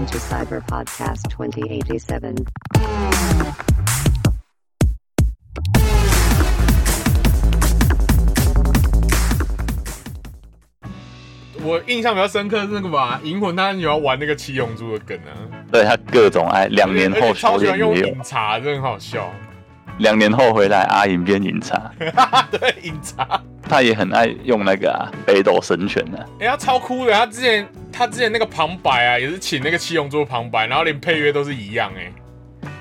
Welcome to Cyber Podcast 2087. 我印象比较深刻是那个吧，银魂他很喜欢玩那个七龙珠的梗啊，对他各种爱，两年后修超喜欢用也有，饮茶，真的很好笑。两年后回来阿银变饮茶，对，饮茶，他也很爱用那个啊北斗神拳啊，哎、他超酷的，他之前他之前那个旁白啊，也是请那个七龙珠旁白，然后连配乐都是一样、哎，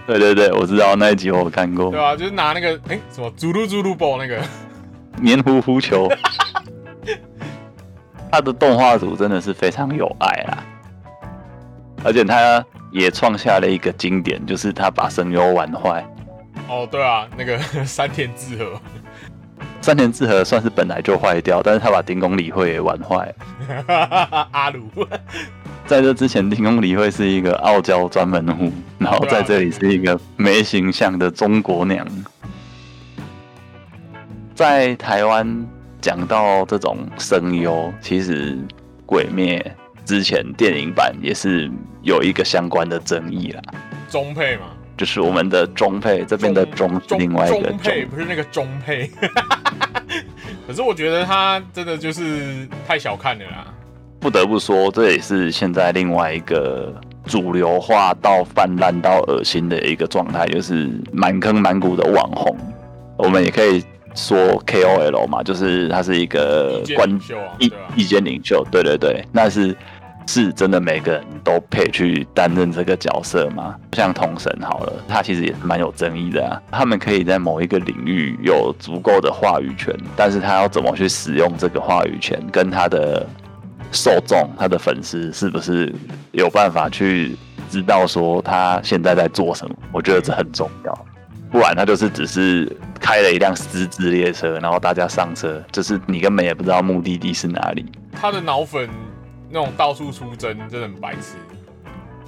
对对对，我知道那一集我有看过。对，啊、就是拿那个哎、什么猪噜猪噜宝那个，黏糊糊球，他的动画组真的是非常有爱啊，而且他也创下了一个经典，就是他把声优玩坏。哦，对啊，那个 三田智和，山田智和算是本来就坏掉，但是他把丁公理会也玩坏。阿鲁，在这之前，丁公理会是一个傲娇专门户，然后在这里是一个没形象的中国娘。在台湾讲到这种声优，其实《鬼灭》之前电影版也是有一个相关的争议啦，中配嘛，就是我们的中配这边的中是另外一个中配，不是那个中配。可是我觉得他真的就是太小看了啦。不得不说，这也是现在另外一个主流化到泛滥到恶心的一个状态，就是满坑满谷的网红。我们也可以说 KOL 嘛，就是他是一个意见关领袖啊，意对吧？意见领袖，对对对，那是是真的每个人都配去担任这个角色吗？像童神好了，他其实也是蛮有争议的啊。他们可以在某一个领域有足够的话语权，但是他要怎么去使用这个话语权，跟他的受众、他的粉丝是不是有办法去知道说他现在在做什么？我觉得这很重要。不然他就是只是开了一辆私自列车，然后大家上车，就是你根本也不知道目的地是哪里。他的脑粉那种到处出征，真的很白痴。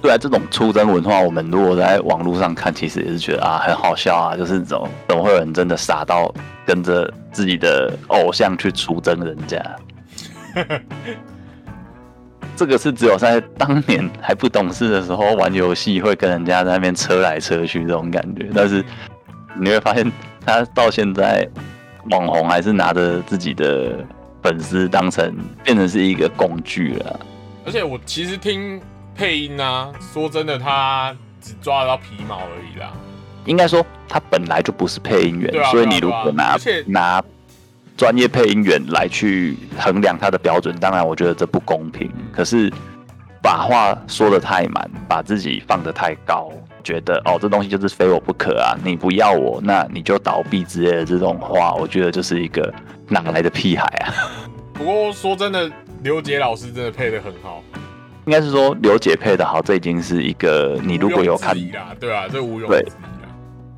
对啊，这种出征文化，我们如果在网络上看，其实也是觉得啊很好笑啊，就是这种怎么会有人真的傻到跟着自己的偶像去出征人家？这个是只有在当年还不懂事的时候玩游戏会跟人家在那边车来车去这种感觉，但是你会发现他到现在网红还是拿着自己的粉丝当成变成是一个工具了啊。而且我其实听配音啊，说真的，他只抓得到皮毛而已啦。应该说他本来就不是配音员，啊所以你如果拿拿专业配音员来去衡量他的标准，当然我觉得这不公平。可是把话说的太满，把自己放得太高，觉得哦这东西就是非我不可啊，你不要我，那你就倒闭之类的这种话，我觉得就是一个哪来的屁孩啊！不过说真的，刘杰老师真的配的很好，应该是说刘姐配的好，这已经是一个你如果有看对啊，这毋庸对置疑啦。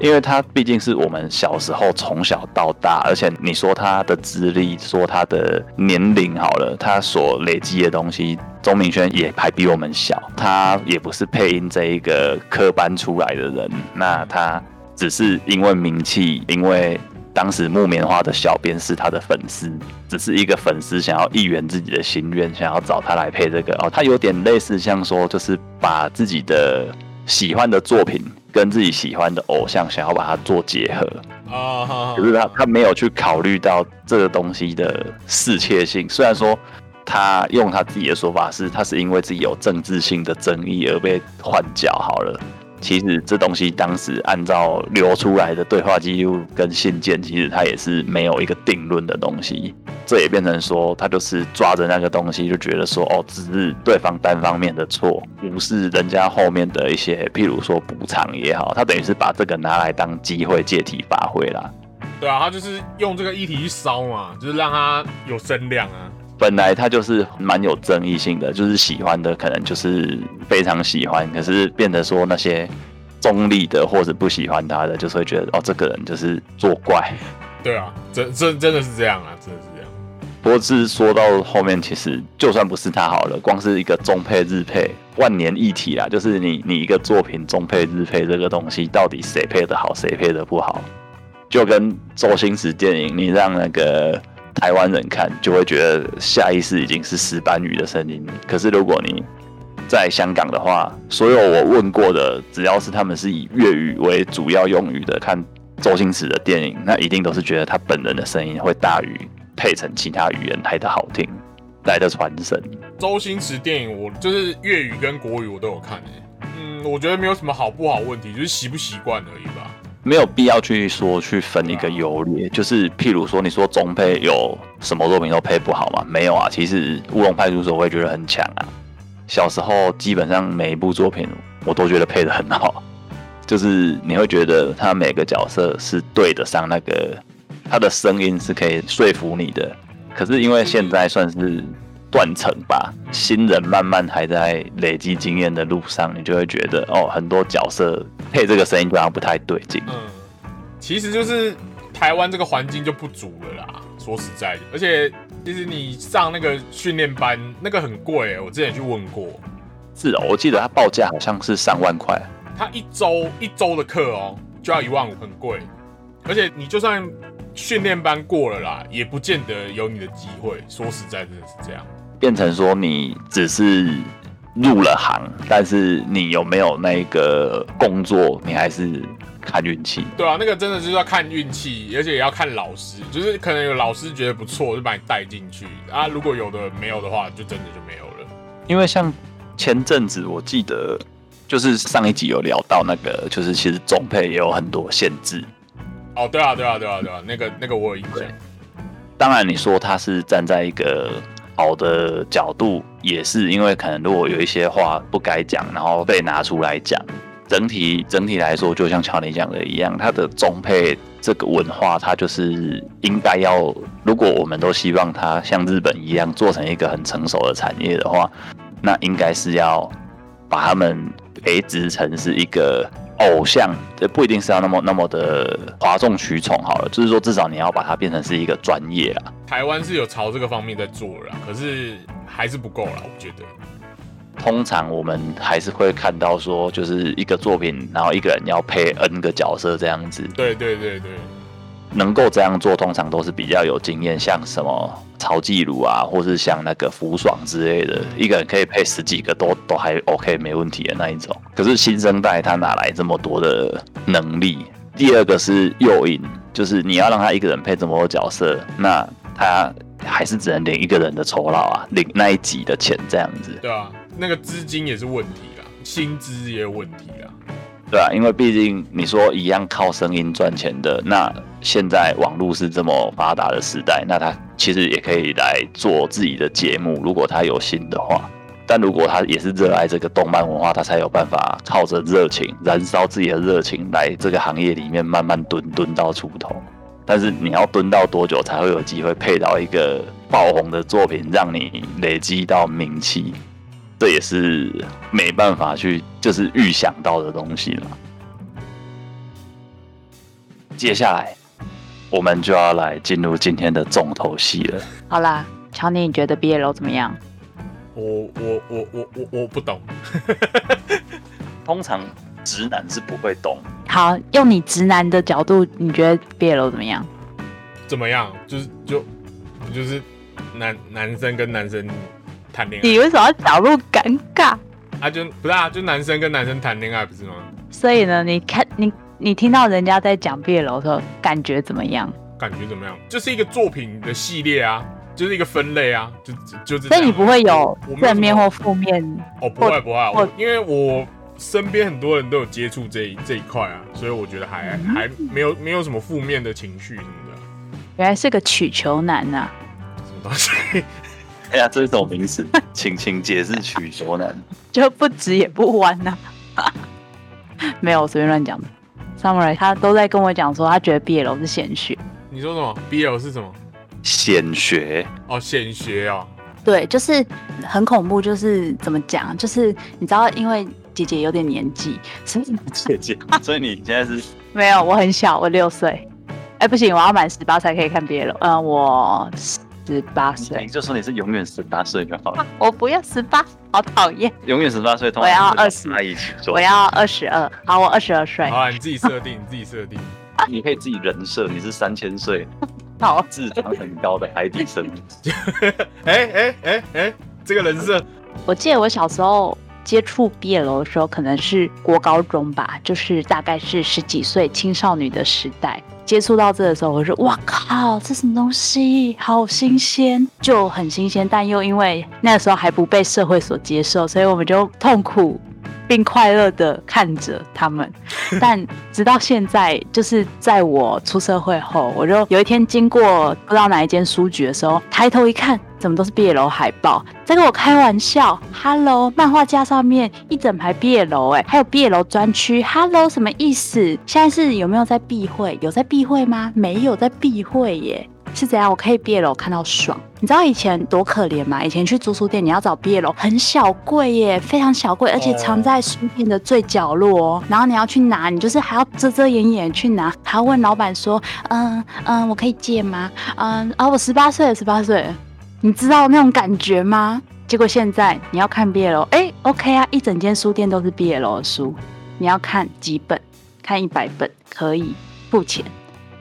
因为他毕竟是我们小时候从小到大，而且你说他的资历，说他的年龄好了，他所累积的东西，钟明轩也还比我们小，他也不是配音这一个科班出来的人，那他只是因为名气，因为当时木棉花的小编是他的粉丝，只是一个粉丝想要一圆自己的心愿，想要找他来配这个哦，他有点类似像说，就是把自己的喜欢的作品跟自己喜欢的偶像想要把它做结合，啊，可是他他没有去考虑到这个东西的适切性。虽然说他用他自己的说法是，他是因为自己有政治性的争议而被换角好了。其实这东西当时按照流出来的对话记录跟信件，其实它也是没有一个定论的东西。这也变成说，他就是抓着那个东西，就觉得说，哦，只是对方单方面的错，不是人家后面的一些，譬如说补偿也好，他等于是把这个拿来当机会借题发挥啦。对啊，他就是用这个议题去烧嘛，就是让他有声量啊。本来他就是蛮有争议性的，就是喜欢的可能就是非常喜欢，可是变得说那些中立的或者不喜欢他的，就是会觉得哦，这个人就是作怪。对啊，真真真的是这样啊，真的是这样。不过是说到后面，其实就算不是他好了，光是一个中配日配万年一体啦，就是你你一个作品中配日配这个东西，到底谁配的好，谁配的不好，就跟周星驰电影，你让那个台湾人看，就会觉得下意识已经是石斑鱼的声音。可是如果你在香港的话，所有我问过的，只要是他们是以粤语为主要用语的，看周星驰的电影，那一定都是觉得他本人的声音会大于配成其他语言来的好听，来的传神。周星驰电影我就是粤语跟国语我都有看诶、嗯，我觉得没有什么好不好问题，就是习不习惯而已吧。没有必要去说去分一个优劣，就是譬如说，你说中配有什么作品都配不好吗？没有啊，其实《乌龙派出所》我也觉得很强啊。小时候基本上每一部作品我都觉得配的很好，就是你会觉得他每个角色是对得上那个他的声音是可以说服你的。可是因为现在算是断层吧，新人慢慢还在累积经验的路上，你就会觉得哦，很多角色配这个声音好像不太对劲。嗯，其实就是台湾这个环境就不足了啦。说实在的，而且其实你上那个训练班，那个很贵、欸，我之前去问过，是哦，我记得他报价好像是三万块。他一周一周的课哦，就要一万五，很贵。而且你就算训练班过了啦，也不见得有你的机会。说实在，真的是这样。变成说你只是入了行，但是你有没有那个工作，你还是看运气。对啊，那个真的就是要看运气，而且也要看老师，就是可能有老师觉得不错，就把你带进去啊。如果有的没有的话，就真的就没有了。因为像前阵子我记得，就是上一集有聊到那个，就是其实总配也有很多限制。哦，对啊，对啊，对啊，对啊，那个那个我有印象。当然你说他是站在一个好的角度，也是因为可能如果有一些话不该讲，然后被拿出来讲。整体整体来说，就像乔尼讲的一样，它的中配这个文化，它就是应该要，如果我们都希望它像日本一样做成一个很成熟的产业的话，那应该是要把他们培植成是一个偶像，这不一定是要那么那么的哗众取宠好了，就是说至少你要把它变成是一个专业啊。台湾是有朝这个方面在做了啦，可是还是不够啦，我觉得。通常我们还是会看到说，就是一个作品，然后一个人要配 N 个角色这样子。对对对对，能够这样做，通常都是比较有经验，像什么曹继鲁啊，或是像那个福爽之类的，一个人可以配十几个都都还 OK 没问题的那一种。可是新生代他哪来这么多的能力？第二个是诱引，就是你要让他一个人配这么多角色，那他还是只能领一个人的酬劳啊，领那一集的钱这样子。对啊，那个资金也是问题啊，薪资也有问题啊。对啊，因为毕竟你说一样靠声音赚钱的，那现在网络是这么发达的时代，那他其实也可以来做自己的节目，如果他有心的话。但如果他也是热爱这个动漫文化，他才有办法靠着热情燃烧自己的热情，来这个行业里面慢慢蹲蹲到出头。但是你要蹲到多久才会有机会配到一个爆红的作品，让你累积到名气？这也是没办法去就是预想到的东西了。接下来我们就要来进入今天的重头戏了。好啦，乔尼，你觉得毕业楼怎么样？我我我我我我不懂，通常直男是不会懂，好，用你直男的角度，你觉得毕业楼怎么样？怎么样？就是就就是男男生跟男生谈恋爱你为什么要导入尴尬？啊，就不是啊，就男生跟男生谈恋爱不是吗？所以呢，你看你你听到人家在讲毕业楼的时候，感觉怎么样？感觉怎么样？就是一个作品的系列啊，就是一个分类啊，就就是这样。所以你不会有正面或负面哦，不会不会我因为我身边很多人都有接触这一这一块啊，所以我觉得还嗯还没有没有什么负面的情绪什么的，原来是个取球男呐、什么东西。哎呀，这是什么名词？请请解释取球男。就不直也不弯呐、没有，我随便乱讲的。Samurai 他都在跟我讲说，他觉得毕业楼是显学。你说什么？BL 是什么？显学，哦，显学哦。对，就是很恐怖，就是怎么讲，就是你知道，因为姐姐有点年纪，所 以姐姐，所以你现在是没有，我很小，我六岁。哎，不行，我要满十八才可以看毕业楼。嗯、我十八岁你，就说你是永远十八岁就好了，我不要十八，好讨厌。永远十八岁，通我要常是20阿姨去做我，要二十二，好，我二十二岁。好啊，你自己设定，你自己设定。你可以自己人设，你是三千岁，好，智商很高的海底生物。哎哎哎哎，这个人设我记得我小时候接触毕业楼的时候，可能是国高中吧，就是大概是十几岁青少女的时代。接触到这的时候，我说哇靠，这什么东西，好新鲜，就很新鲜。但又因为那时候还不被社会所接受，所以我们就痛苦并快乐的看着他们。但直到现在，就是在我出社会后，我就有一天经过不知道哪一间书局的时候，抬头一看，怎么都是毕业楼海报，在跟我开玩笑。Hello，漫画架上面一整排毕业楼哎，还有毕业楼专区。Hello，什么意思？现在是有没有在避讳？有在避讳吗？没有在避讳耶。是怎样？我可以 BL 看到爽。你知道以前多可怜吗？以前去租书店，你要找 BL 很小贵耶，非常小贵，而且藏在书店的最角落哦。然后你要去拿，你就是还要遮遮掩掩去拿，还要问老板说：“嗯嗯，我可以借吗？嗯啊，我十八岁，十八岁。”你知道那种感觉吗？结果现在你要看 BL，哎，OK 啊，一整间书店都是 BL 的书，你要看几本？看一百本可以付钱。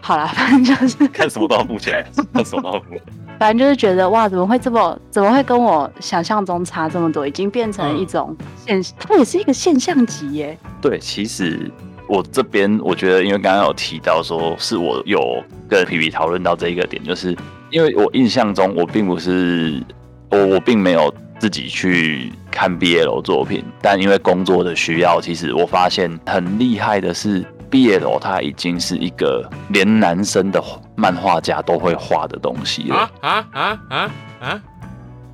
好了，反正就是 看什么都要付钱，看什么都要付。反正就是觉得哇，怎么会这么，怎么会跟我想象中差这么多？已经变成一种现，它也是一个现象级耶。对，其实我这边我觉得，因为刚刚有提到说，是我有跟皮皮讨论到这一个点，就是因为我印象中我并不是我我并没有自己去看 BL 作品，但因为工作的需要，其实我发现很厉害的是 BL，它已经是一个连男生的漫画家都会画的东西了。啊啊啊啊啊！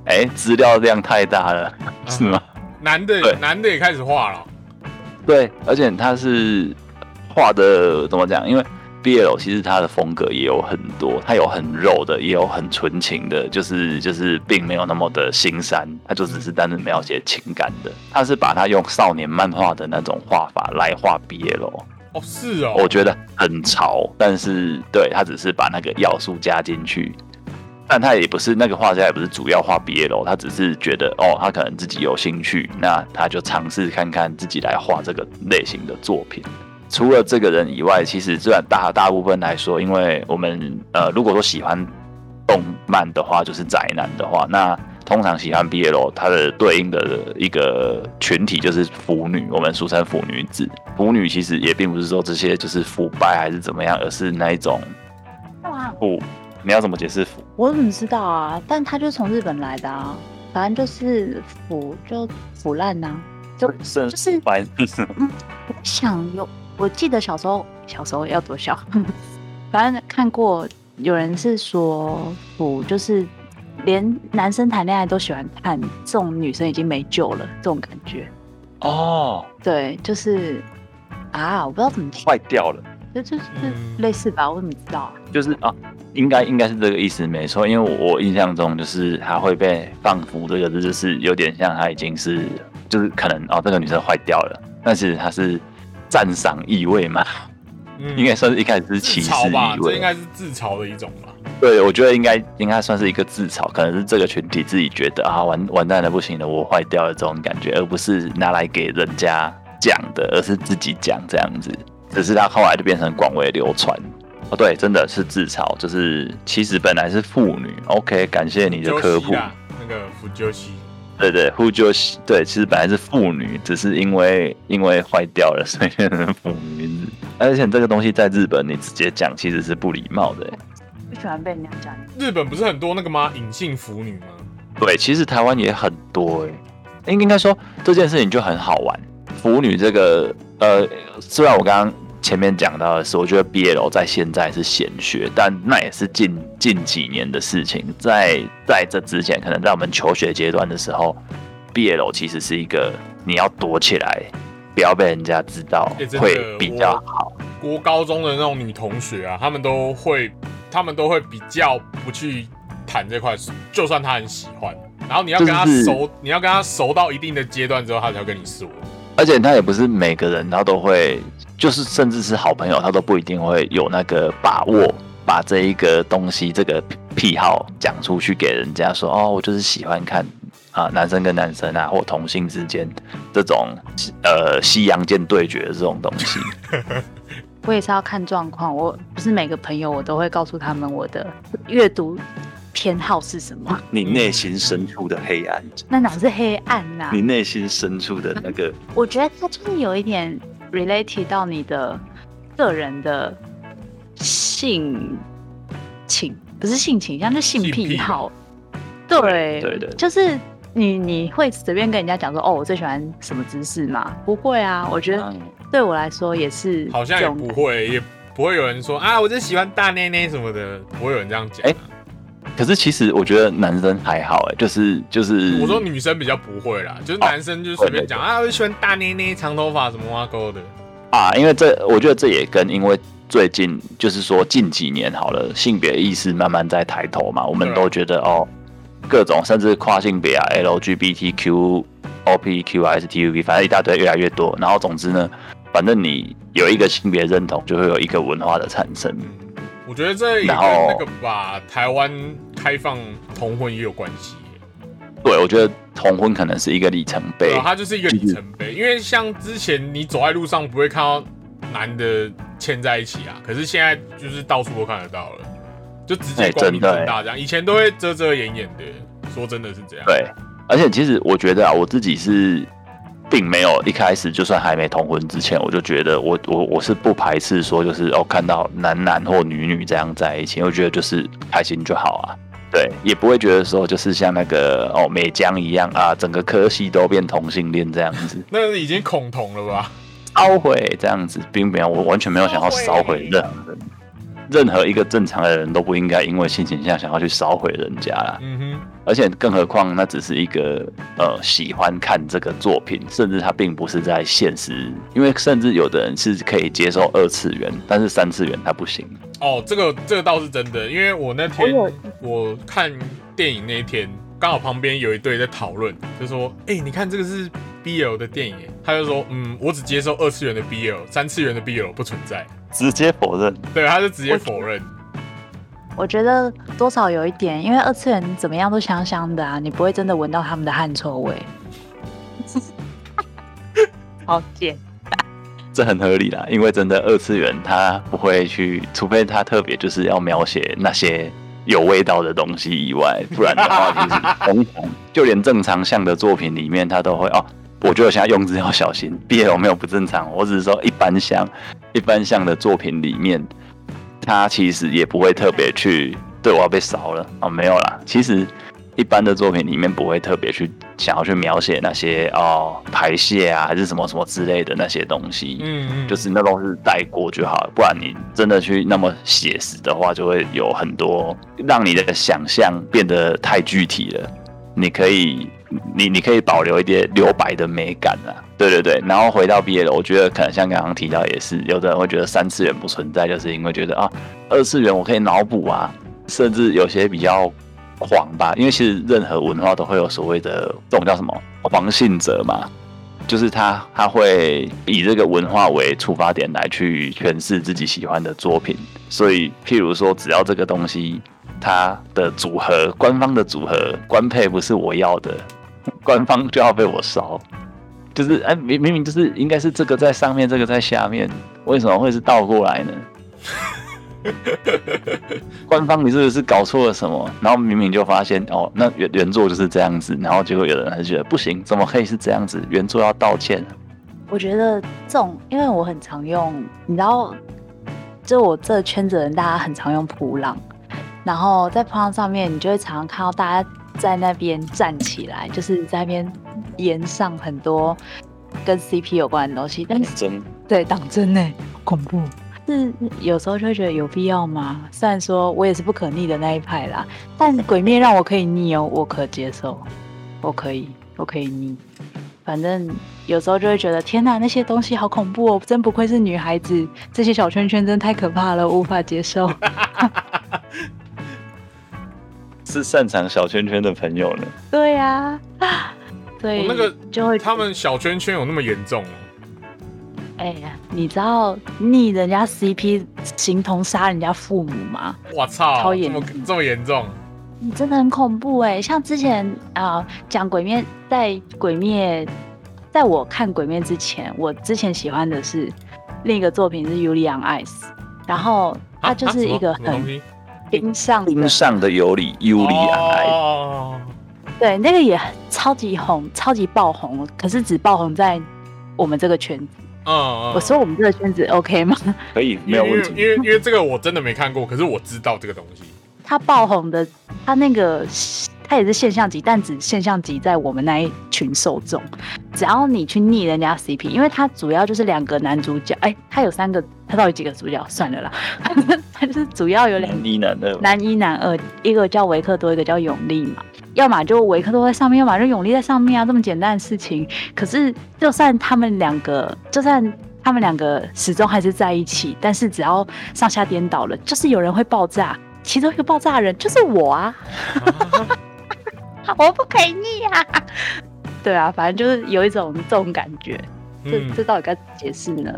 哎、资料量太大了，是吗？男的对男的也开始画了，对，而且他是画的怎么讲？因为 BL 其实他的风格也有很多，他有很肉的，也有很纯情的，就是就是并没有那么的心酸，他就只是单纯描写情感的。他是把他用少年漫画的那种画法来画 BL，哦是哦，我觉得很潮，但是对他只是把那个要素加进去。但他也不是那个画家，也不是主要画 BL，他只是觉得哦，他可能自己有兴趣，那他就尝试看看自己来画这个类型的作品。除了这个人以外，其实虽然大大部分来说，因为我们呃，如果说喜欢动漫的话，就是宅男的话，那通常喜欢 BL，它的对应的一个群体就是腐女，我们俗称腐女子。腐女其实也并不是说这些就是腐败还是怎么样，而是那一种哇，腐。你要怎么解释腐？我怎么知道啊？但他就从日本来的啊，反正就是腐就腐烂呐、就是就是白 我想有，我记得小时候，小时候要多小，反正看过有人是说腐就是连男生谈恋爱都喜欢看，这种女生已经没救了，这种感觉。哦，对，就是啊，我不知道怎么坏掉了。就就是嗯类似吧，我怎么知道啊？就是啊，应该应该是这个意思，没错。因为我我印象中就是他会被放服这个字，就是有点像他已经是就是可能哦，这个女生坏掉了，但是他是赞赏意味嘛，嗯应该算是一开始是自歧视嘲吧，意味。这应该是自嘲的一种吧。对，我觉得应该应该算是一个自嘲，可能是这个群体自己觉得啊完完蛋了不行了，我坏掉了这种感觉，而不是拿来给人家讲的，而是自己讲这样子。只是他后来就变成广为流传。哦，对，真的是自嘲，就是其实本来是妇女。OK，感谢你的科普。那个福鸠西，对对，妇就是对，其实本来是妇女，只是因为因为坏掉了，所以变成妇女子。而且这个东西在日本你直接讲其实是不礼貌的。不喜欢被人家讲。日本不是很多那个吗？隐性腐女吗？对，其实台湾也很多哎、应应该说这件事情就很好玩。腐女这个，呃，虽然我刚刚前面讲到的是，我觉得 BL 在现在是显学，但那也是近近几年的事情。在在这之前，可能在我们求学阶段的时候，BL 其实是一个你要躲起来，不要被人家知道欸，会比较好。国高中的那种女同学啊，她们都会，她们都会比较不去谈这块，就算他很喜欢，然后你要跟她就是熟，你要跟他熟到一定的阶段之后，他才会跟你说。而且他也不是每个人他都会，就是甚至是好朋友，他都不一定会有那个把握，把这一个东西这个癖好讲出去给人家说，哦，我就是喜欢看啊男生跟男生啊，或同性之间这种呃西洋剑对决的这种东西。我也是要看状况，我不是每个朋友我都会告诉他们我的阅读偏好是什么？你内心深处的黑暗，那哪是黑暗呐、你内心深处的那个，我觉得它就是有一点 related 到你的个人的性情，不是性情，像是性性癖癖好。对对对就是你你会随便跟人家讲说，哦，我最喜欢什么姿势吗？不会啊，我觉得嗯对我来说也是 好像也不会，也不会有人说啊，我就喜欢大内内什么的，不会有人这样讲、啊。哎可是其实我觉得男生还好哎，就是就是，我说女生比较不会啦，就是男生就随便讲、啊，我就喜欢大内内、长头发什么挖沟的。啊，因为这我觉得这也跟因为最近就是说近几年好了，性别意识慢慢在抬头嘛，我们都觉得哦，各种甚至跨性别啊、LGBTQ、OPQ、STUV，反正一大堆越来越多。然后总之呢，反正你有一个性别认同，就会有一个文化的产生。嗯，我觉得这也跟然后那个吧，台湾开放同婚也有关系耶。对，我觉得同婚可能是一个里程碑。它就是一个里程碑。因为像之前你走在路上不会看到男的牵在一起啊，可是现在就是到处都看得到了，就直接哎光明正大这样。以前都会遮遮掩掩的，说真的是这样。对，而且其实我觉得啊，我自己是并没有一开始就算还没同婚之前，我就觉得我我我是不排斥说就是哦看到男男或女女这样在一起，我觉得就是开心就好啊。对，也不会觉得说就是像那个哦美江一样啊，整个科系都变同性恋这样子，那已经恐同了吧？烧毁这样子，并没有，我完全没有想要烧毁任何人，任何一个正常的人都不应该因为性倾向想要去烧毁人家啦。嗯哼，而且更何况那只是一个呃喜欢看这个作品，甚至他并不是在现实，因为甚至有的人是可以接受二次元，但是三次元他不行。哦，这个这个倒是真的，因为我那天我看电影那一天，刚好旁边有一对在讨论，就说：“哎、你看这个是 BL 的电影。”他就说：“嗯，我只接受二次元的 BL，三次元的 BL 不存在。直接否认，”对，他就直接否认。我觉得多少有一点，因为二次元怎么样都香香的啊，你不会真的闻到他们的汗臭味。好贱，这很合理啦。因为真的二次元他不会去，除非他特别就是要描写那些有味道的东西以外，不然的话其实通常就连正常向的作品里面，他都会哦。我觉得我现在用字要小心，BL 没有不正常，我只是说一般像一般像的作品里面，他其实也不会特别去对我要被烧了哦，没有啦。其实一般的作品里面不会特别去想要去描写那些哦排泄啊，还是什么什么之类的那些东西。嗯嗯，就是那都是带过就好了，不然你真的去那么写实的话，就会有很多让你的想象变得太具体了。你可以，你你可以保留一点留白的美感啊，对对对。然后回到毕业了，我觉得可能像刚刚提到，也是有的人会觉得三次元不存在，就是因为觉得啊，二次元我可以脑补啊，甚至有些比较狂吧，因为其实任何文化都会有所谓的这种叫什么狂信者嘛，就是他他会以这个文化为出发点来去诠释自己喜欢的作品，所以譬如说，只要这个东西它的组合，官方的组合官配不是我要的，官方就要被我烧。就是哎，明明明就是应该是这个在上面，这个在下面，为什么会是倒过来呢？官方你是不是搞错了什么？然后明明就发现哦，那原原作就是这样子，然后结果有人还是觉得不行，怎么可以是这样子？原作要道歉。我觉得这种，因为我很常用，你知道，就我这圈子的人，大家很常用普朗，然后在普朗上面，你就会常常看到大家在那边站起来，就是在那边延上很多跟 CP 有关的东西，但是真对党真呢，恐怖。是有时候就会觉得有必要吗？虽然说我也是不可逆的那一派啦，但鬼灭让我可以逆哦，我可接受，我可以，我可以逆。反正有时候就会觉得，天哪，那些东西好恐怖哦！真不愧是女孩子，这些小圈圈真的太可怕了，无法接受。是擅长小圈圈的朋友呢。对呀、所以那个就会他们小圈圈有那么严重哦？哎呀，你知道逆人家 CP 形同杀人家父母吗？我操，这么超严重这么严重？你真的很恐怖哎！像之前啊，讲、鬼灭，在鬼灭，在我看鬼灭之前，我之前喜欢的是另一个作品是《尤利安 Ice》，然后它啊就是一个很冰上的冰上的尤里尤里爱，哦，对，那个也很超级红，超级爆红，可是只爆红在我们这个圈子。嗯嗯，我说我们这个圈子 OK 吗？可以没有问题因。为因为因为这个我真的没看过，可是我知道这个东西。他爆红的，他那个他也是现象级，但只现象级在我们那一群受众。只要你去逆人家 CP，因为他主要就是两个男主角，哎，他有三个，他到底几个主角？算了啦，他就是主要有两男一男二，男一男二，一个叫维克多，一个叫永利嘛。要么就维克多在上面，要么就永利在上面啊，这么简单的事情。可是就算他们两个，就算他们两个始终还是在一起，但是只要上下颠倒了，就是有人会爆炸。其中一个爆炸的人就是我啊，我不可以腻啊。对啊，反正就是有一种这种感觉。这嗯这到底该怎么解释呢？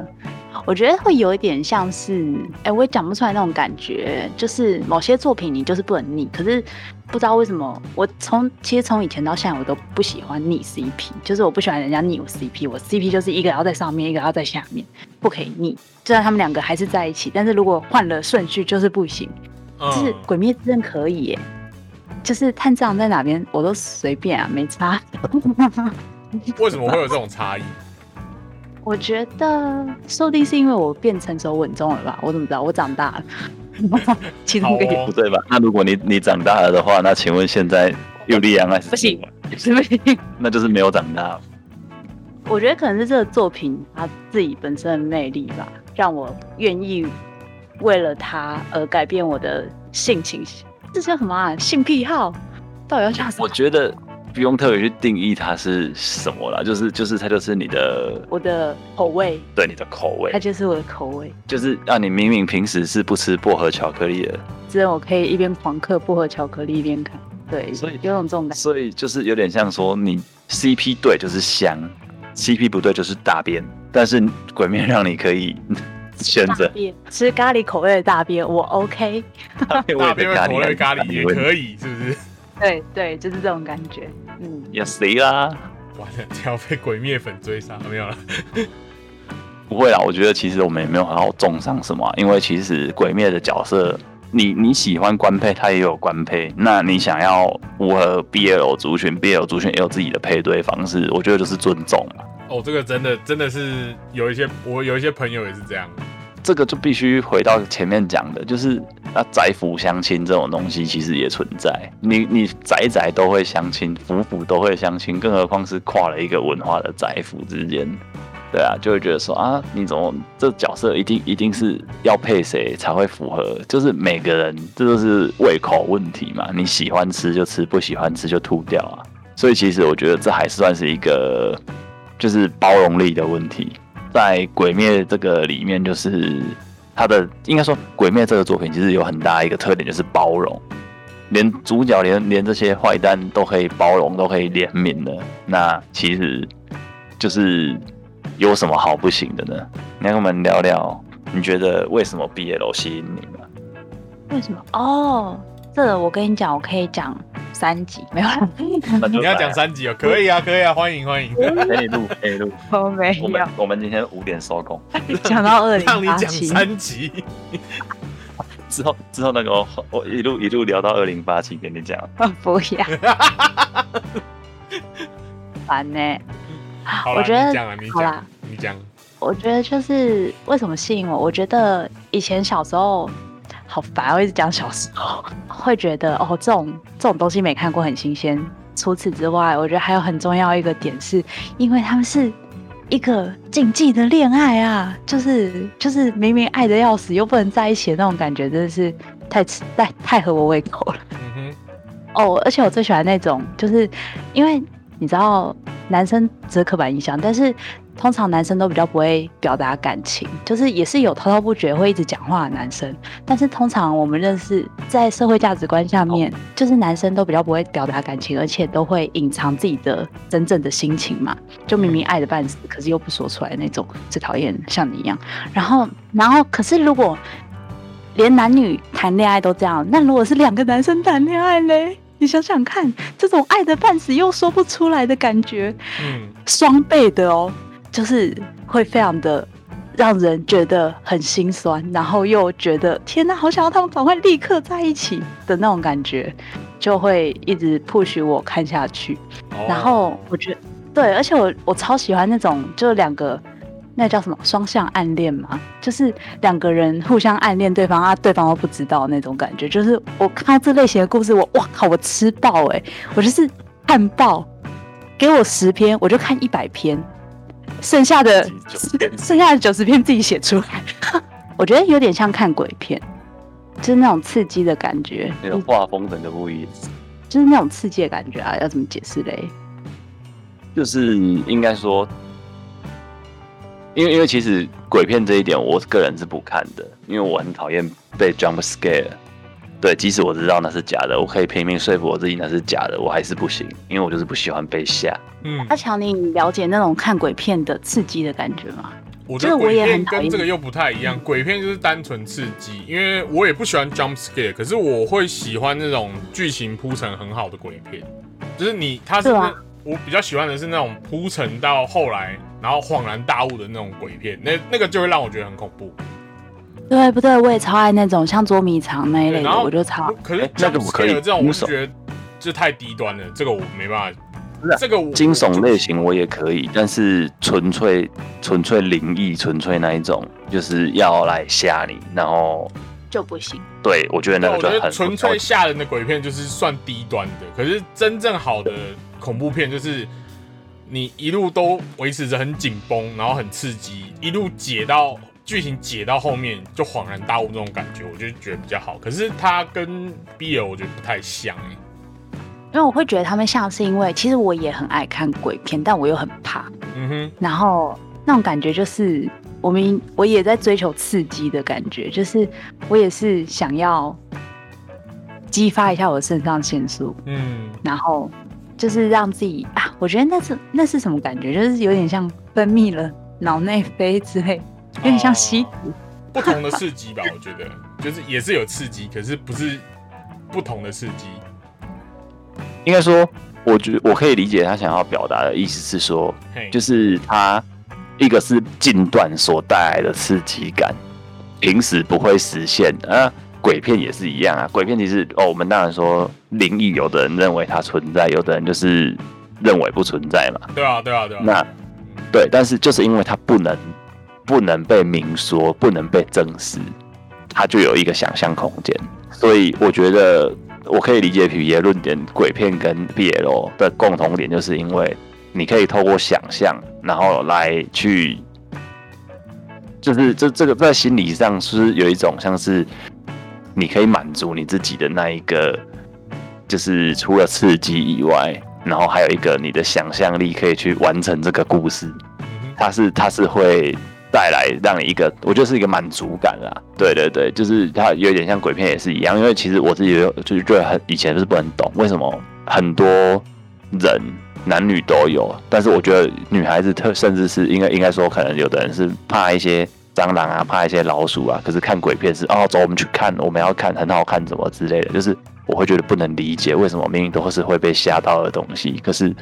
我觉得会有一点像是，哎、我也讲不出来那种感觉，就是某些作品你就是不能腻，可是不知道为什么，我从其实从以前到现在我都不喜欢腻 CP，就是我不喜欢人家腻我 CP，我 CP 就是一个要在上面，一个要在下面，不可以腻。虽然他们两个还是在一起，但是如果换了顺序就是不行。就是《嗯，鬼灭之刃》可以耶，就是探长在哪边我都随便啊，没差。为什么会有这种差异？我觉得说不定是因为我变成熟稳重了吧？我怎么知道？我长大了，其中一个不对吧？那如果你你长大了的话，那请问现在又力量还是不行是不是？那就是没有长大。我觉得可能是这个作品它自己本身的魅力吧，让我愿意为了它而改变我的性情。这叫什么啊？性癖好？到底要叫什么？我觉得不用特别去定义它是什么啦，就是就是它就是你的我的口味，对你的口味它，就是我的口味。就是啊，你明明平时是不吃薄荷巧克力的，只有我可以一边狂嗑薄荷巧克力一边看，对，所以有种这种感觉。所以就是有点像说你 CP 对就是香，CP 不对就是大便，但是鬼面让你可以选择吃咖喱口味的大便，我 OK。大便咖喱口味咖喱也可以，是不是？对对，就是这种感觉。嗯，也谁啦？完了，这要被鬼灭粉追杀，没有了。不会啦，我觉得其实我们也没有好重伤什么啊、因为其实鬼灭的角色，你你喜欢官配，他也有官配，那你想要符合 BL 族群，BL 族群也有自己的配对方式，我觉得就是尊重嘛。哦，这个真的真的是有一些，我有一些朋友也是这样。这个就必须回到前面讲的，就是啊，宅府相亲这种东西其实也存在。你你宅宅都会相亲，府府都会相亲，更何况是跨了一个文化的宅府之间。对啊，就会觉得说啊，你怎么这角色一定一定是要配谁才会符合？就是每个人这都是胃口问题嘛，你喜欢吃就吃，不喜欢吃就吐掉啊。所以其实我觉得这还算是一个就是包容力的问题。在《鬼灭》这个里面，就是它的应该说，《鬼灭》这个作品其实有很大一个特点，就是包容，连主角连连这些坏蛋都可以包容，都可以怜悯的。那其实就是有什么好不行的呢？那我们聊聊，你觉得为什么 BL 吸引你呢？为什么？哦，这个我跟你讲，我可以讲三集，没有啦，你要讲三集哦，可以啊，可以啊，欢迎欢迎，可以录，可以录。我没我们我们今天五点收工，讲到二零让你讲八七，三集。之后之后那个我我一路一路聊到二零八七，跟你讲。不要，烦呢、好了，我觉得你讲啊，你讲好啦，你讲。我觉得就是为什么吸引我？我觉得以前小时候好烦，我一直讲小时候，会觉得哦，这种这种东西没看过很新鲜。除此之外，我觉得还有很重要一个点是，因为他们是一个禁忌的恋爱啊，就是就是明明爱的要死又不能在一起的那种感觉，真的是太吃太太合我胃口了。嗯哦，而且我最喜欢那种，就是因为你知道男生只是刻板印象，但是通常男生都比较不会表达感情，就是也是有滔滔不绝会一直讲话的男生，但是通常我们认识在社会价值观下面，就是男生都比较不会表达感情，而且都会隐藏自己的真正的心情嘛，就明明爱的半死，可是又不说出来那种，最讨厌像你一样。然后，然后可是如果连男女谈恋爱都这样，那如果是两个男生谈恋爱嘞？你想想看，这种爱的半死又说不出来的感觉，嗯，双倍的哦，就是会非常的让人觉得很心酸，然后又觉得天哪，好想要他们赶快立刻在一起的那种感觉，就会一直 push 我看下去。哦然后我觉得对，而且我我超喜欢那种就是两个那叫什么双向暗恋嘛，就是两个人互相暗恋对方啊，对方都不知道那种感觉。就是我看到这类型的故事，我哇靠，我吃爆哎、我就是看爆，给我十篇我就看一百篇，剩下的90剩下的九十篇自己写出来。我觉得有点像看鬼片，就是那种刺激的感觉，那个画风整个不一样。就是那种刺激的感觉啊，要怎么解释嘞？就是应该说，因为因为其实鬼片这一点，我个人是不看的，因为我很讨厌被 jump scare。对，即使我知道那是假的，我可以拼命说服我自己那是假的，我还是不行，因为我就是不喜欢被吓。嗯阿，强，你了解那种看鬼片的刺激的感觉吗？我觉得我也鬼片很讨厌跟这个又不太一样，鬼片就是单纯刺激，因为我也不喜欢 jump scare，可是我会喜欢那种剧情铺陈很好的鬼片，就是你他是、是啊我比较喜欢的是那种铺陈到后来，然后恍然大悟的那种鬼片，那那个就会让我觉得很恐怖。对不对？我也超爱那种像捉迷藏那一类的，我就超可是哎那个我可以这种我觉得这太低端了，这个我没办法。这个惊悚类型我也可以，但是纯粹纯粹灵异、纯粹那一种，就是要来吓你，然后就不行。对我觉得那对，我觉个就很得纯粹吓人的鬼片就是算低端的，可是真正好的恐怖片就是你一路都维持着很紧绷，然后很刺激，一路解到剧情解到后面就恍然大悟那种感觉，我就觉得比较好。可是它跟 BL 我觉得不太像哎、因为我会觉得他们像是因为，其实我也很爱看鬼片，但我又很怕，嗯哼，然后那种感觉就是我们我也在追求刺激的感觉，就是我也是想要激发一下我的肾上腺素，嗯，然后就是让自己啊，我觉得那是那是什么感觉？就是有点像分泌了脑内啡之类，有点像吸毒。不同的刺激吧，我觉得就是也是有刺激，可是不是不同的刺激。应该说，我觉我可以理解他想要表达的意思是说，就是他一个是近段所带来的刺激感，平时不会实现啊。鬼片也是一样啊，鬼片其实哦，我们当然说灵异，有的人认为它存在，有的人就是认为不存在嘛。对啊，对啊，对啊。那对，但是就是因为它不能不能被明说，不能被证实，它就有一个想象空间。所以我觉得我可以理解皮耶论点，鬼片跟 BL 的共同点，就是因为你可以透过想象，然后来去，就是这这个在心理上是有一种像是你可以满足你自己的那一个，就是除了刺激以外，然后还有一个你的想象力可以去完成这个故事。嗯哼它是它是会带来让你一个，我觉得是一个满足感啦。对对对，就是它有点像鬼片也是一样，因为其实我自己就是觉得很以前就是不能懂为什么很多人男女都有，但是我觉得女孩子特甚至是应该应该说可能有的人是怕一些。蟑螂啊，怕一些老鼠啊，可是看鬼片是哦，走，我们去看，我们要看，很好看，怎么之类的，就是我会觉得不能理解为什么明明都是会被吓到的东西，可是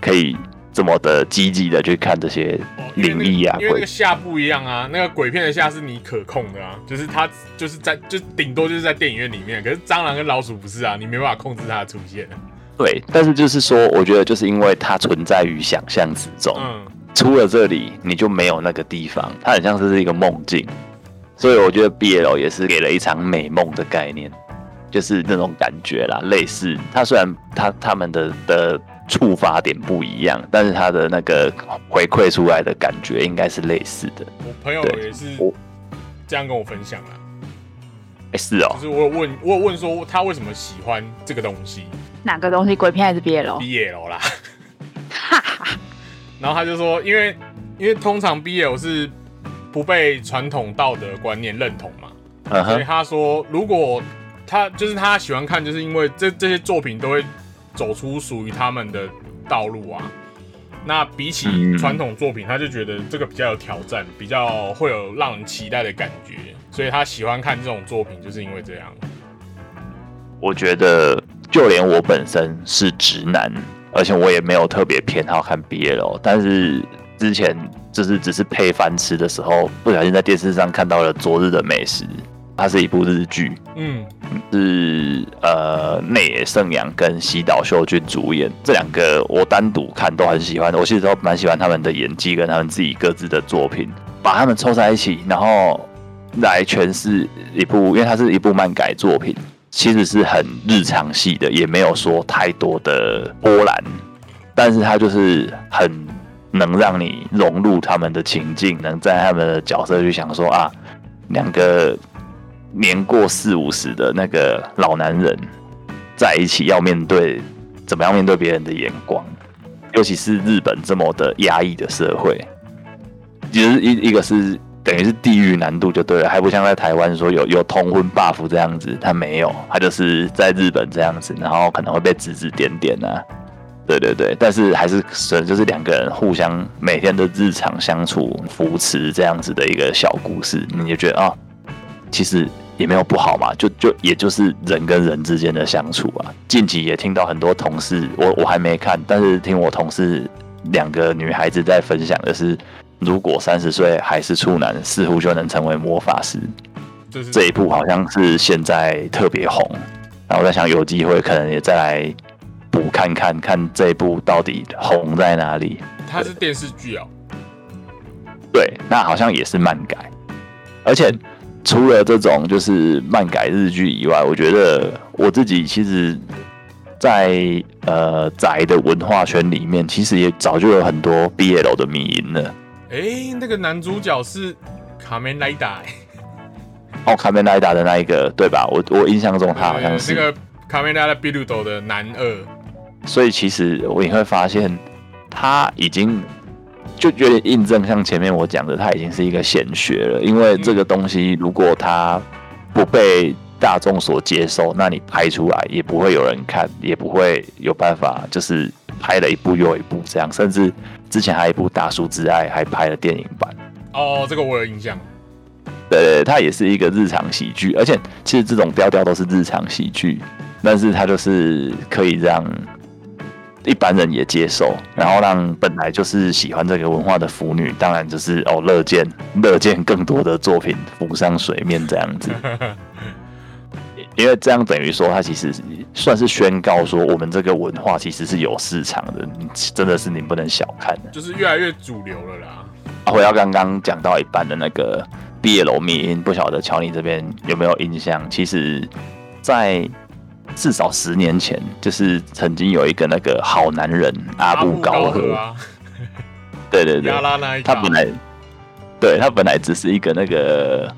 可以这么的积极的去看这些灵异啊鬼因为那个下不一样啊，那个鬼片的下是你可控的啊，就是它就是在就顶多就是在电影院里面，可是蟑螂跟老鼠不是啊，你没办法控制它的出现。对，但是就是说，我觉得就是因为它存在于想象之中，嗯，出了这里你就没有那个地方，它很像是一个梦境，所以我觉得 BL 也是给了一场美梦的概念，就是那种感觉啦，类似它虽然它他们的的触发点不一样，但是他的那个回馈出来的感觉应该是类似的。我朋友也是我这样跟我分享啦，哎、是哦。就，是我有问我有问说他为什么喜欢这个东西。哪个东西？鬼片还是 BL？BL 啦，哈哈然后他就说，因为因为通常 BL 是不被传统道德观念认同嘛，嗯所以，他说，如果他就是他喜欢看，就是因为这这些作品都会走出属于他们的道路啊。那比起嗯传统作品，他就觉得这个比较有挑战，比较会有让人期待的感觉，所以他喜欢看这种作品，就是因为这样。我觉得就连我本身是直男，而且我也没有特别偏好看 BL，但是之前就是只是配饭吃的时候，不小心在电视上看到了《昨日的美食》，它是一部日剧，嗯，是呃内野圣阳跟西岛秀俊主演，这两个我单独看都很喜欢，我其实都蛮喜欢他们的演技跟他们自己各自的作品，把他们凑在一起，然后来诠释一部，因为它是一部漫改作品，其实是很日常系的，也没有说太多的波澜，但是它就是很能让你融入他们的情境，能在他们的角色去想说啊，两个年过四五十的那个老男人在一起要面对怎么样面对别人的眼光，尤其是日本这么的压抑的社会，其实一一个是等于是地狱难度就对了，还不像在台湾说有有通婚 buff 这样子，他没有，他就是在日本这样子，然后可能会被指指点点啊。对对对，但是还是是就是两个人互相每天的日常相处、扶持这样子的一个小故事，你就觉得啊，其实也没有不好嘛，就就也就是人跟人之间的相处啊。近期也听到很多同事，我我还没看，但是听我同事两个女孩子在分享的是，如果三十岁还是处男，似乎就能成为魔法师。这这一部好像是现在特别红，然后我在想有机会可能也再来补看看看这一部到底红在哪里。它是电视剧哦，对，那好像也是漫改，而且除了这种就是漫改日剧以外，我觉得我自己其实在，呃宅的文化圈里面，其实也早就有很多 BL 的迷音了。哎，那个男主角是卡梅莱达，欸哦，卡梅莱达的那一个，对吧？我我印象中他好像是，呃那个卡梅拉达比鲁斗的男二，所以其实我也会发现，他已经就有点印证，像前面我讲的，它已经是一个显学了。因为这个东西如果它不被大众所接受，那你拍出来也不会有人看，也不会有办法，就是拍了一部又一部这样。甚至之前还有一部《大叔之爱》还拍了电影版。哦，这个我有印象。对它也是一个日常喜剧，而且其实这种调调都是日常喜剧，但是它就是可以让一般人也接受，然后让本来就是喜欢这个文化的腐女，当然就是哦乐见 乐见更多的作品浮上水面这样子，因为这样等于说它其实算是宣告说我们这个文化其实是有市场的，真的是你不能小看的。就是越来越主流了啦。啊回到刚刚讲到一半的那个毕业楼密音，不晓得乔尼这边有没有印象？其实，在至少十年前，就是曾经有一个那个好男人阿布高和。对对对。他本来对他本来只是一个那个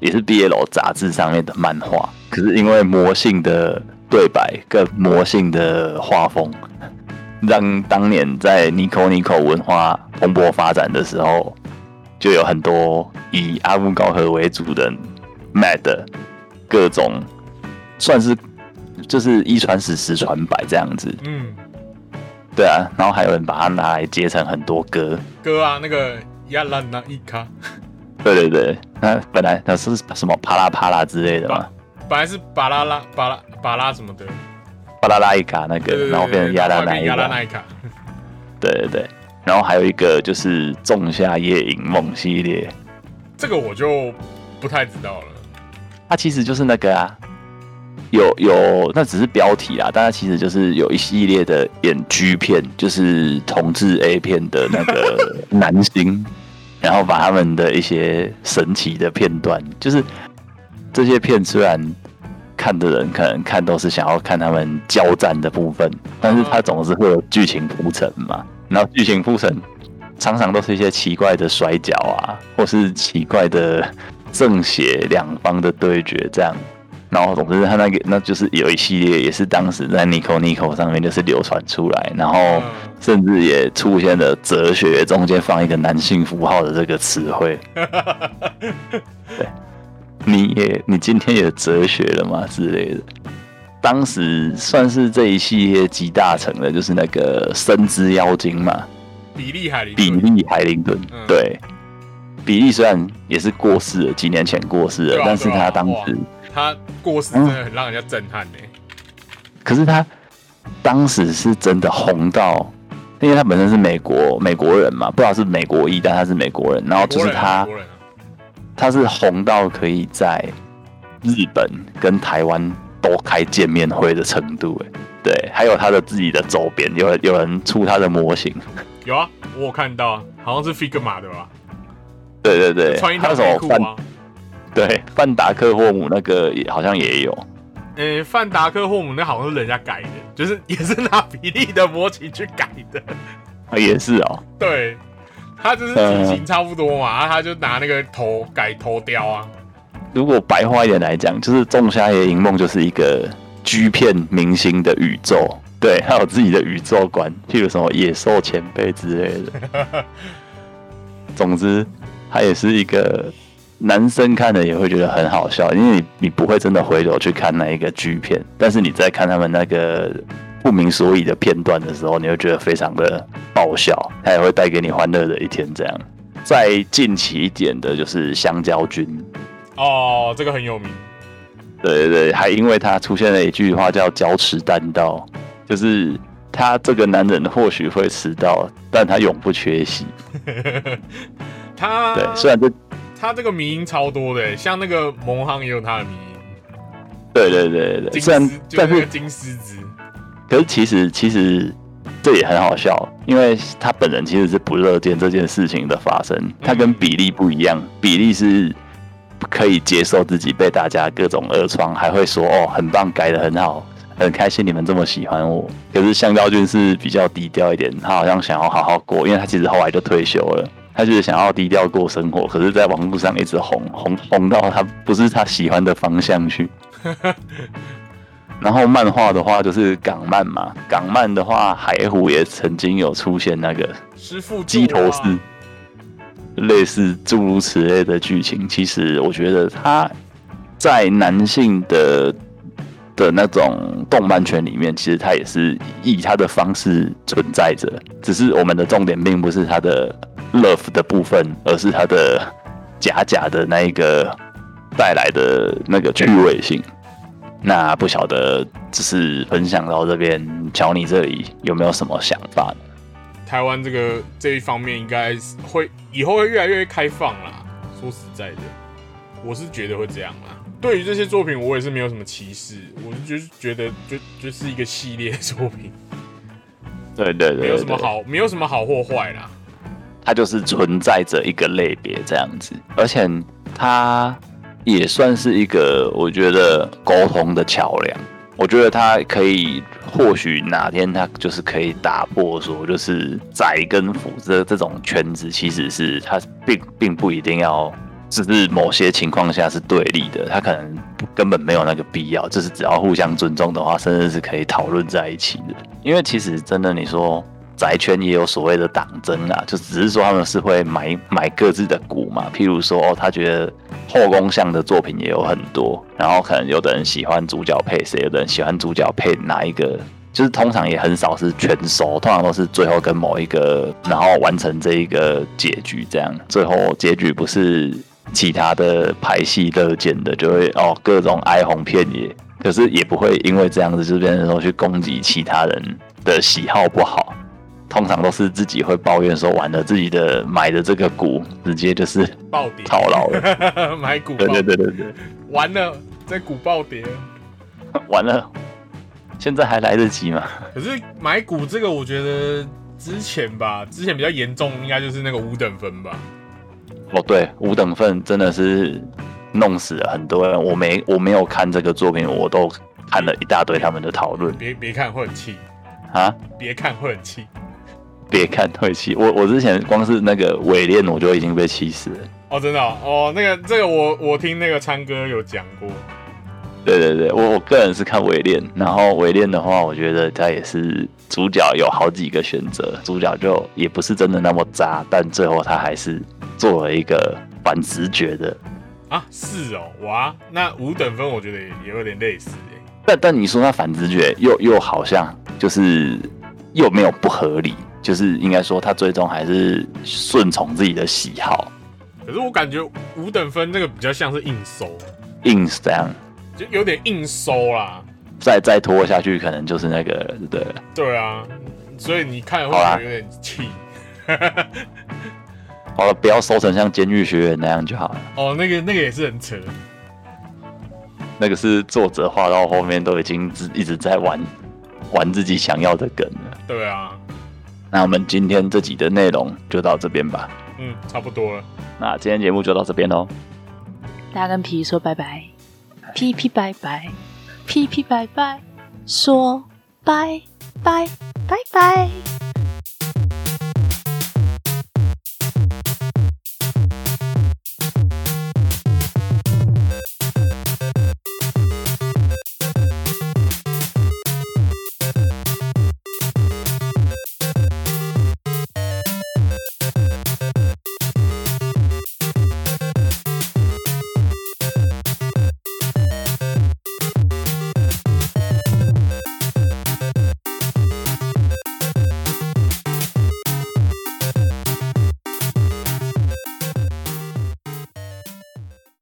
也是 BL 杂志上面的漫画，可是因为魔性的对白跟魔性的画风，让当年在 Nico Nico 文化蓬勃发展的时候，就有很多以阿布高和为主的 Mad 各种算是就是一传十十传百这样子，嗯，对啊，然后还有人把它拿来接成很多歌，歌啊，那个亚拉那一卡，对对对，那本来那是什么啪啦啪啦之类的嘛，本来是巴拉拉巴拉巴拉什么的，巴拉拉伊卡那个，然后变成亚拉那那一卡，亚拉那一卡，对对对，然后还有一个就是仲夏夜影梦系列，这个我就不太知道了。它其实就是那个啊，有有那只是标题啦，但它其实就是有一系列的演 G 片，就是同志 A 片的那个 男星，然后把他们的一些神奇的片段，就是这些片虽然看的人可能看都是想要看他们交战的部分，但是它总是会有剧情铺陈嘛，然后剧情铺陈常常都是一些奇怪的摔跤啊，或是奇怪的 正邪两方的对决这样。然后总之他那个那就是有一系列也是当时在 Nico Nico 上面就是流传出来，然后嗯甚至也出现了哲学中间放一个男性符号的这个词汇。对，你也你今天也哲学了吗之类的？当时算是这一系列集大成的，就是那个生之妖精嘛，比利海林比利海灵顿。嗯对，比利虽然也是过世了，几年前过世了，啊但是他当时，他过世真的很让人家震撼呢。可是他当时是真的红到，因为他本身是美国美国人嘛，不知道是美国裔，但他是美国人，然后就是他他是红到可以在日本跟台湾都开见面会的程度，哎，对，还有他的自己的周边，有人有人出他的模型，有啊，我有看到啊，好像是 Figma 的吧？对对对，穿一还条内裤啊。对范达克霍姆那个也好像也有，诶、范达克霍姆那好像是人家改的，就是 也是拿比利的模型去改的。啊也是哦，对，他就是体型差不多嘛，然后他就拿那个头改头雕啊。如果白话一点来讲，就是《仲夏夜银梦》就是一个 G 片明星的宇宙，对，他有自己的宇宙观，譬如什么野兽前辈之类的。总之，他也是一个男生看了也会觉得很好笑，因为你你不会真的回头去看那一个剧片，但是你在看他们那个不明所以的片段的时候，你会觉得非常的爆笑，它也会带给你欢乐的一天。这样，再近期一点的就是香蕉君。哦，这个很有名。对对对，还因为他出现了一句话叫“交迟单刀”，就是他这个男人或许会迟到，但他永不缺席。他 对，虽然这他这个迷音超多的，像那个蒙航也有他的迷音，对对对对，金虽然狮就是但是金狮子。可是其实其实这也很好笑，因为他本人其实是不乐见这件事情的发生。他跟比利不一样，比利是可以接受自己被大家各种恶创，还会说哦很棒，改的很好，很开心你们这么喜欢我。可是香蕉君是比较低调一点，他好像想要好好过，因为他其实后来就退休了。他就是想要低调过生活，可是在网络上一直红红红到他不是他喜欢的方向去。然后漫画的话就是港漫嘛，港漫的话海虎也曾经有出现那个师傅鸡头是是类似诸如此类的剧情。其实我觉得他在男性的的那种动漫圈里面，其实他也是以他的方式存在着，只是我们的重点并不是他的 love 的部分，而是它的假假的那一个带来的那个趣味性。那不晓得，只是分享到这边，瞧你这里有没有什么想法呢？台湾这个这一方面应该是会以后会越来越开放啦。说实在的，我是觉得会这样啦。对于这些作品，我也是没有什么歧视，我是就是觉得就就是一个系列作品，对对对没有什么好没有什么好或坏啦。它就是存在着一个类别这样子，而且它也算是一个我觉得沟通的桥梁。我觉得它可以，或许哪天它就是可以打破说，就是宅跟腐这这种圈子，其实是它并并不一定要，只是某些情况下是对立的，它可能根本没有那个必要，就是只要互相尊重的话，甚至是可以讨论在一起的。因为其实真的你说宅圈也有所谓的党争啊，就只是说他们是会买买各自的股嘛。譬如说，哦，他觉得后宫向的作品也有很多，然后可能有的人喜欢主角配谁，有的人喜欢主角配哪一个，就是通常也很少是全收，通常都是最后跟某一个，然后完成这一个结局，这样最后结局不是其他的排戏乐见的，就会哦各种哀鸿遍野。可是也不会因为这样子就变成说去攻击其他人的喜好不好，通常都是自己会抱怨说完了自己的买的这个股直接就是暴跌套牢了。买股对暴对对对对，完了，在股暴跌。完了，现在还来得及吗？可是买股这个，我觉得之前吧，之前比较严重，应该就是那个五等分吧。哦，对，五等分真的是弄死了很多人。我没我没有看这个作品，我都看了一大堆他们的讨论别别看会很气，啊。别看会很气。别看会气，我我之前光是那个伪恋我就已经被气死了。哦，真的哦，哦那个这个我我听那个昌哥有讲过，对对对，我我个人是看伪恋，然后伪恋的话，我觉得他也是主角有好几个选择，主角就也不是真的那么渣，但最后他还是做了一个反直觉的。啊，是哦，哇，那五等分我觉得也也有点类似哎。但但你说他反直觉，又又好像就是又没有不合理，就是应该说他最终还是顺从自己的喜好，可是我感觉五等分那个比较像是硬收，硬是这样，就有点硬收啦。再再拖下去可能就是那个对了。对啊，所以你看了会好啦觉得有点气。好了，不要收成像监狱学院那样就好了。哦，那个那个也是很扯。那个是作者画到后面都已经自一直在玩玩自己想要的梗了。对啊，那我们今天这集的内容就到这边吧。嗯，差不多了。那今天节目就到这边喽。大家跟皮皮说拜拜，皮皮拜拜，皮皮拜拜，说拜拜拜拜。